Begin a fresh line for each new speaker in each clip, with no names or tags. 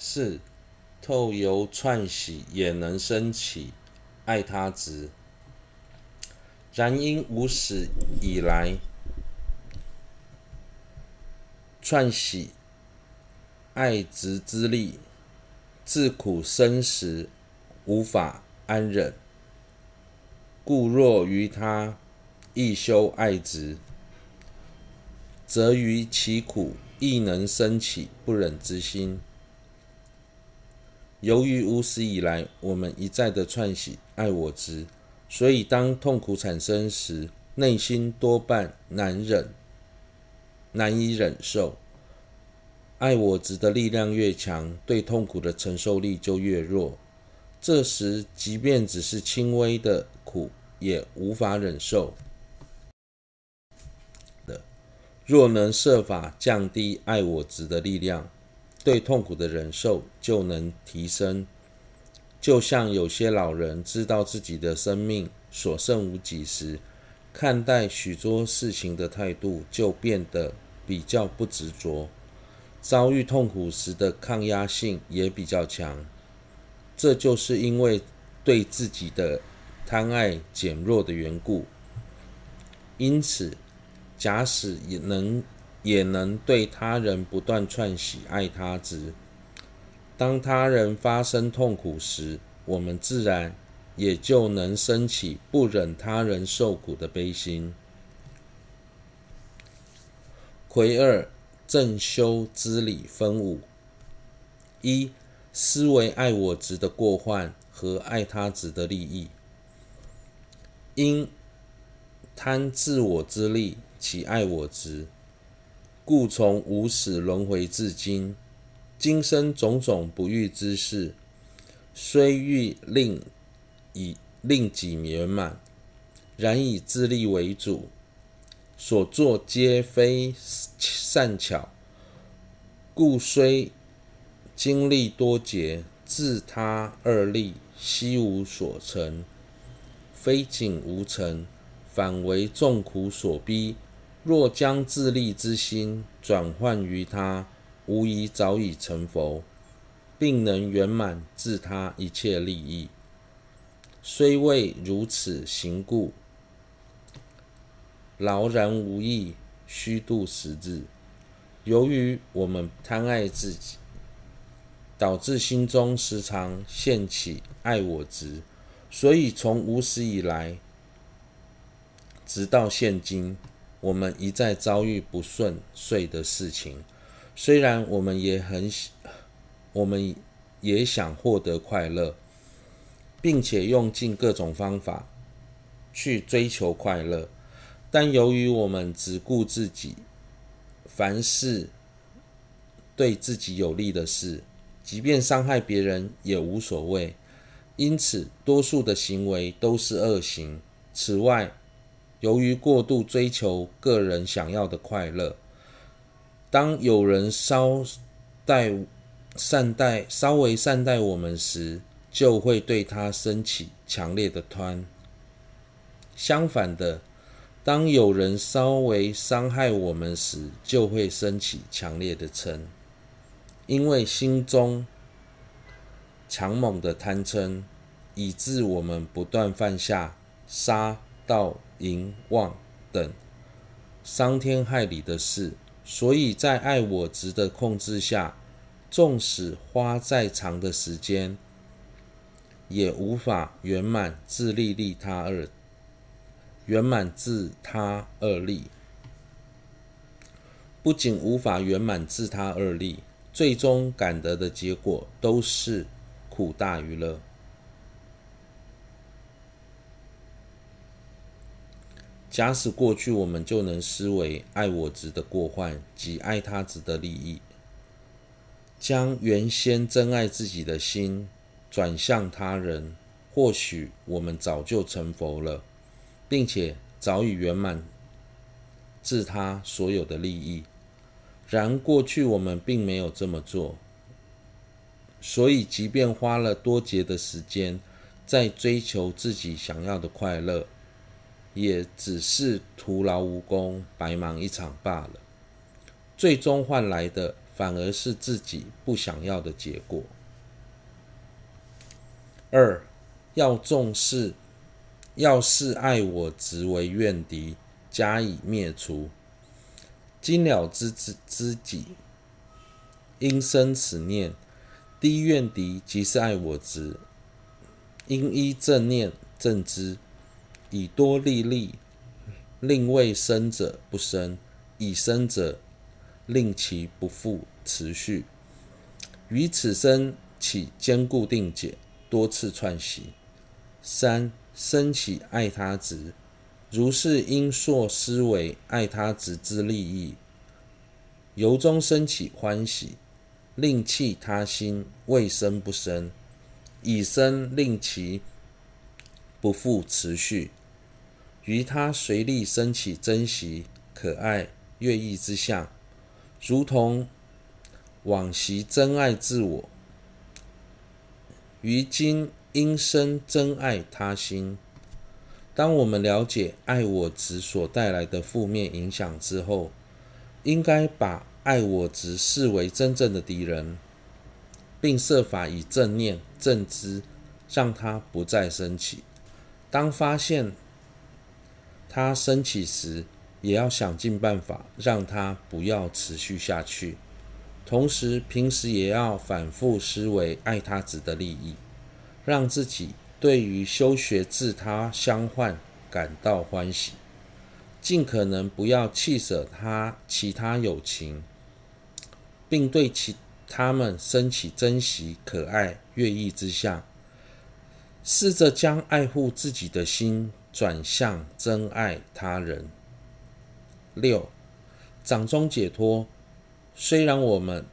四，透由串喜也能生起爱他执。然因无始以来串喜爱执之力，自苦生时无法安忍，故若于他亦修爱执，则于其苦亦能生起不忍之心。由于无始以来我们一再的串习爱我执。所以，当痛苦产生时，内心多半难忍，难以忍受。爱我执的力量越强，对痛苦的承受力就越弱。这时，即便只是轻微的苦，也无法忍受的。若能设法降低爱我执的力量，对痛苦的忍受就能提升。就像有些老人知道自己的生命所剩无几时，看待许多事情的态度就变得比较不执着，遭遇痛苦时的抗压性也比较强。这就是因为对自己的贪爱减弱的缘故。因此，假使也能也能对他人不断串喜爱他执。当他人发生痛苦时，我们自然也就能升起不忍他人受苦的悲心。魁二正修之理分五：一、思维爱我值的过患和爱他值的利益。因贪自我之利起爱我值，故从无始轮回至今。今生种种不遇之事，虽欲令以令己圆满，然以自利为主，所作皆非善巧，故虽经历多劫，自他二利悉无所成，非仅无成，反为众苦所逼。若将自利之心转换于他。无疑早已成佛，并能圆满自他一切利益。虽未如此行故，劳然无益，虚度时日。由于我们贪爱自己，导致心中时常现起爱我执，所以从无始以来，直到现今，我们一再遭遇不顺遂的事情。虽然我们也很，我们也想获得快乐，并且用尽各种方法去追求快乐，但由于我们只顾自己，凡事对自己有利的事，即便伤害别人也无所谓，因此多数的行为都是恶行。此外，由于过度追求个人想要的快乐。当有人稍待善待、稍微善待我们时，就会对他升起强烈的贪。相反的，当有人稍微伤害我们时，就会升起强烈的嗔。因为心中强猛的贪嗔，以致我们不断犯下杀、盗、淫、妄等伤天害理的事。所以在爱我执的控制下，纵使花再长的时间，也无法圆满自利利他二，圆满自他二利。不仅无法圆满自他二利，最终感得的结果都是苦大于乐。假使过去我们就能思维爱我值的过患及爱他值的利益，将原先珍爱自己的心转向他人，或许我们早就成佛了，并且早已圆满自他所有的利益。然过去我们并没有这么做，所以即便花了多劫的时间在追求自己想要的快乐。也只是徒劳无功，白忙一场罢了。最终换来的反而是自己不想要的结果。二，要重视，要视爱我执为怨敌，加以灭除。今了知之知己，因生此念，低怨敌即是爱我执，应依正念正之，以多利利，令未生者不生，以生者令其不复持续，于此生起坚固定解，多次串习。三，生起爱他执。如是应溯思维爱他执之利益，由衷生起欢喜，令弃他心未生不生，以生令其不复持续，于他随力升起珍惜、可爱、悦意之相，如同往昔珍爱自我，于今应生珍爱他心。当我们了解爱我执所带来的负面影响之后，应该把爱我执视为真正的敌人，并设法以正念正知，让它不再升起。当发现他升起时，也要想尽办法让它不要持续下去。同时，平时也要反复思维爱他子的利益，让自己。对于修学自他相换感到欢喜，尽可能不要弃舍他其他友情，并对其他们升起珍惜、可爱、悦意之相，试着将爱护自己的心转向真爱他人。六，掌中解脱。虽然我们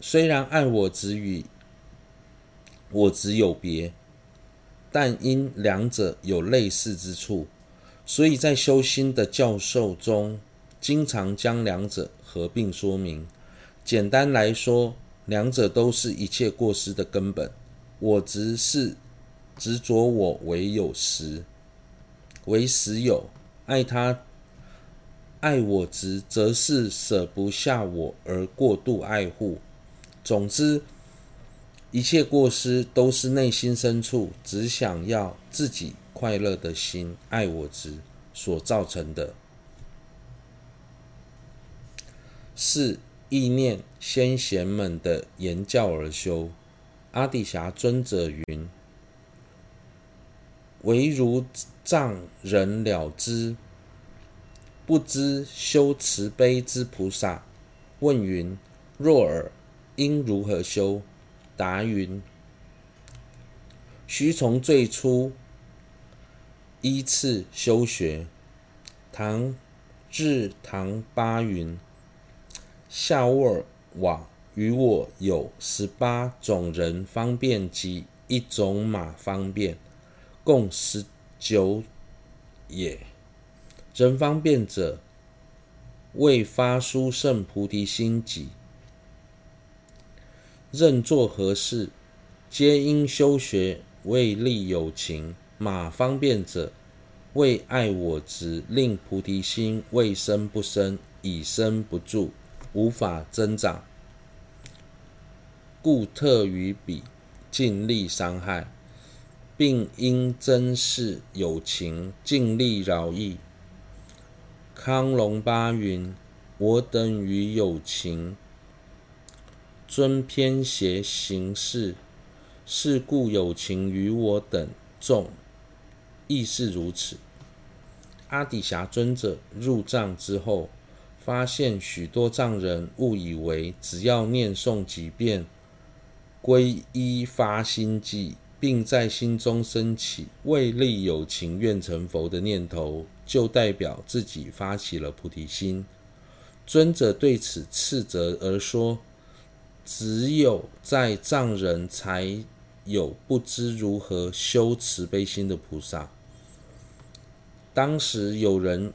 虽然爱我执与我执有别。但因两者有类似之处，所以在修心的教授中，经常将两者合并说明。简单来说，两者都是一切过失的根本。我执是执着我为有实，为实有；爱他，爱我执则是舍不下我而过度爱护。总之。一切过失都是内心深处只想要自己快乐的心爱我执所造成的。四意念先贤们的言教而修。阿底峡尊者云：“唯如障人了之，不知修慈悲之菩萨。”问云：“若尔，应如何修？”答云：须从最初依次修学。唐至唐八云：夏沃尔瓦于我有十八种人方便及一种马方便，共十九也。人方便者，为发殊胜菩提心己。任作何事，皆应修学为利有情；马方便者，为爱我执，令菩提心未生不生，已生不住，无法增长，故特于彼尽力伤害，并应珍视有情，尽力饶益。康龙巴云：我等与有情。尊偏邪行事，是故有情与我等众亦是如此。阿底峡尊者入藏之后，发现许多藏人误以为只要念诵几遍皈依发心偈，并在心中升起为利有情愿成佛的念头，就代表自己发起了菩提心。尊者对此斥责而说。只有在藏人才有不知如何修慈悲心的菩萨。当时有人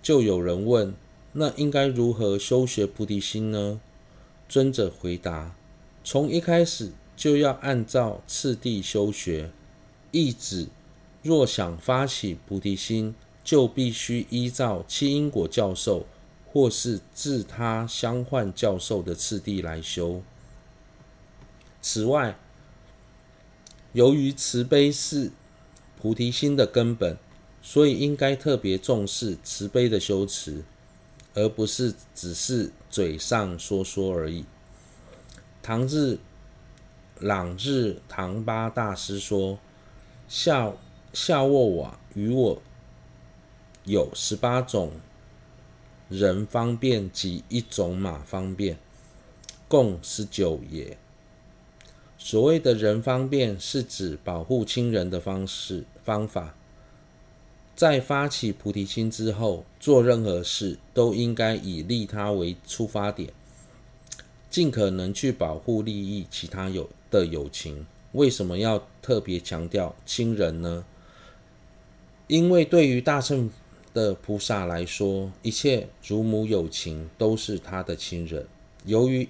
就有人问：那应该如何修学菩提心呢？尊者回答：从一开始就要按照次第修学，意指若想发起菩提心，就必须依照七因果教授或是自他相换教授的次第来修。此外，由于慈悲是菩提心的根本，所以应该特别重视慈悲的修持，而不是只是嘴上说说而已。唐日朗日唐巴大师说：“夏夏沃瓦与我有十八种人方便及一种马方便，共十九也。”所谓的人方便，是指保护亲人的方式方法。在发起菩提心之后，做任何事都应该以利他为出发点，尽可能去保护利益其他有的友情。为什么要特别强调亲人呢？因为对于大圣的菩萨来说，一切祖母友情都是他的亲人。由于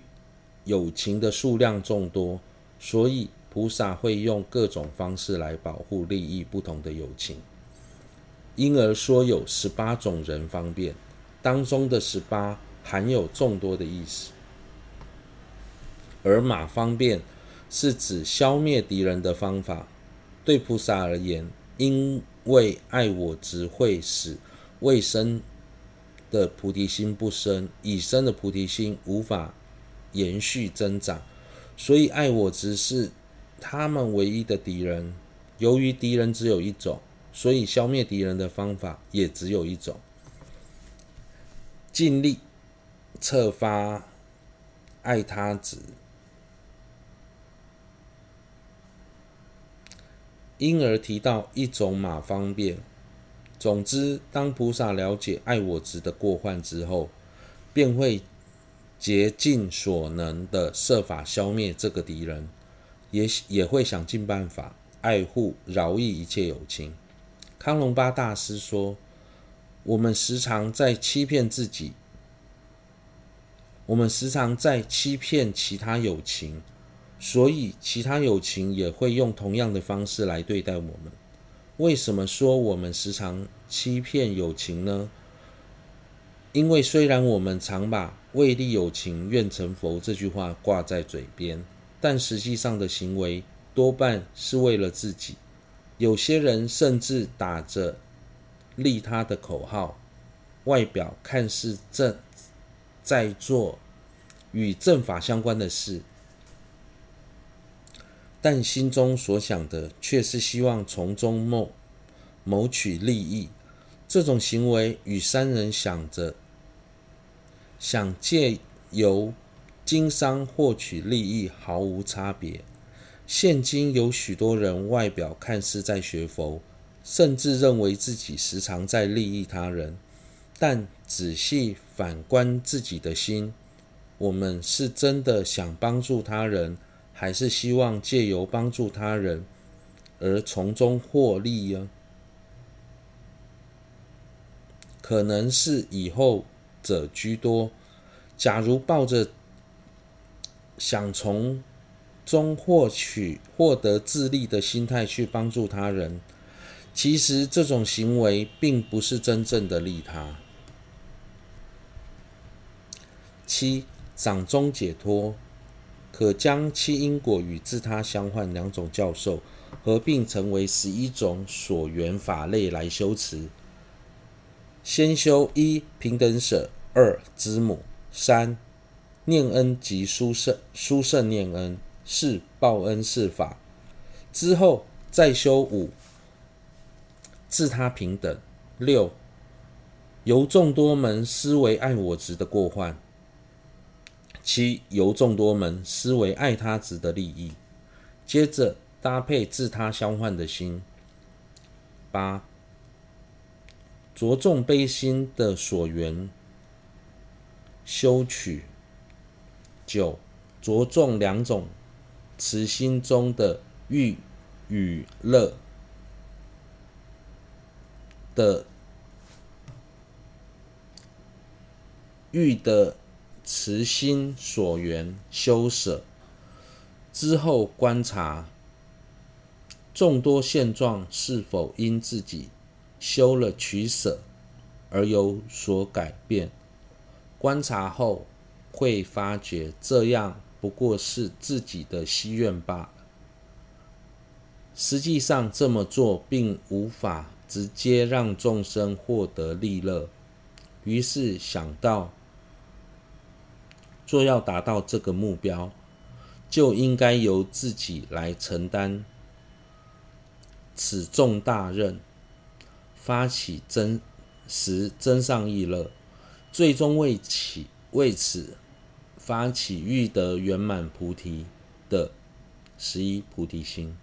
友情的数量众多。所以，菩萨会用各种方式来保护利益不同的友情，因而说有十八种人方便，当中的十八含有众多的意思。而马方便是指消灭敌人的方法。对菩萨而言，因为爱我执会使未生的菩提心不生，已生的菩提心无法延续增长。所以，爱我执是他们唯一的敌人。由于敌人只有一种，所以消灭敌人的方法也只有一种：尽力策发爱他执。因而提到一种马方便。总之，当菩萨了解爱我执的过患之后，便会。竭尽所能的设法消灭这个敌人，也也会想尽办法爱护、饶益一切有情。康隆巴大师说：“我们时常在欺骗自己，我们时常在欺骗其他有情，所以其他友情也会用同样的方式来对待我们。为什么说我们时常欺骗友情呢？因为虽然我们常把为利有情愿成佛这句话挂在嘴边，但实际上的行为多半是为了自己。有些人甚至打着利他的口号，外表看似正在做与正法相关的事，但心中所想的却是希望从中谋谋取利益。这种行为与商人想着。想借由经商获取利益毫无差别。现今有许多人外表看似在学佛，甚至认为自己时常在利益他人，但仔细反观自己的心，我们是真的想帮助他人，还是希望借由帮助他人而从中获利呀？可能是以后者居多。假如抱着想从中获取、获得自利的心态去帮助他人，其实这种行为并不是真正的利他。七掌中解脱，可将七因果与自他相换两种教授合并成为十一种所缘法类来修持。先修一平等舍，二知母。三念恩及殊胜殊胜念恩，四报恩是法，之后再修五自他平等，六由众多门思维爱我执的过患，七由众多门思维爱他值的利益，接着搭配自他相换的心，八着重悲心的所缘。修取九，着重两种慈心中的欲与乐的欲的慈心所缘修舍之后，观察众多现状是否因自己修了取舍而有所改变。观察后会发觉，这样不过是自己的希愿罢了。实际上这么做并无法直接让众生获得利乐，于是想到，若要达到这个目标，就应该由自己来承担此重大任，发起真实真上意乐，最终为起为此发起欲得圆满菩提的十一菩提心。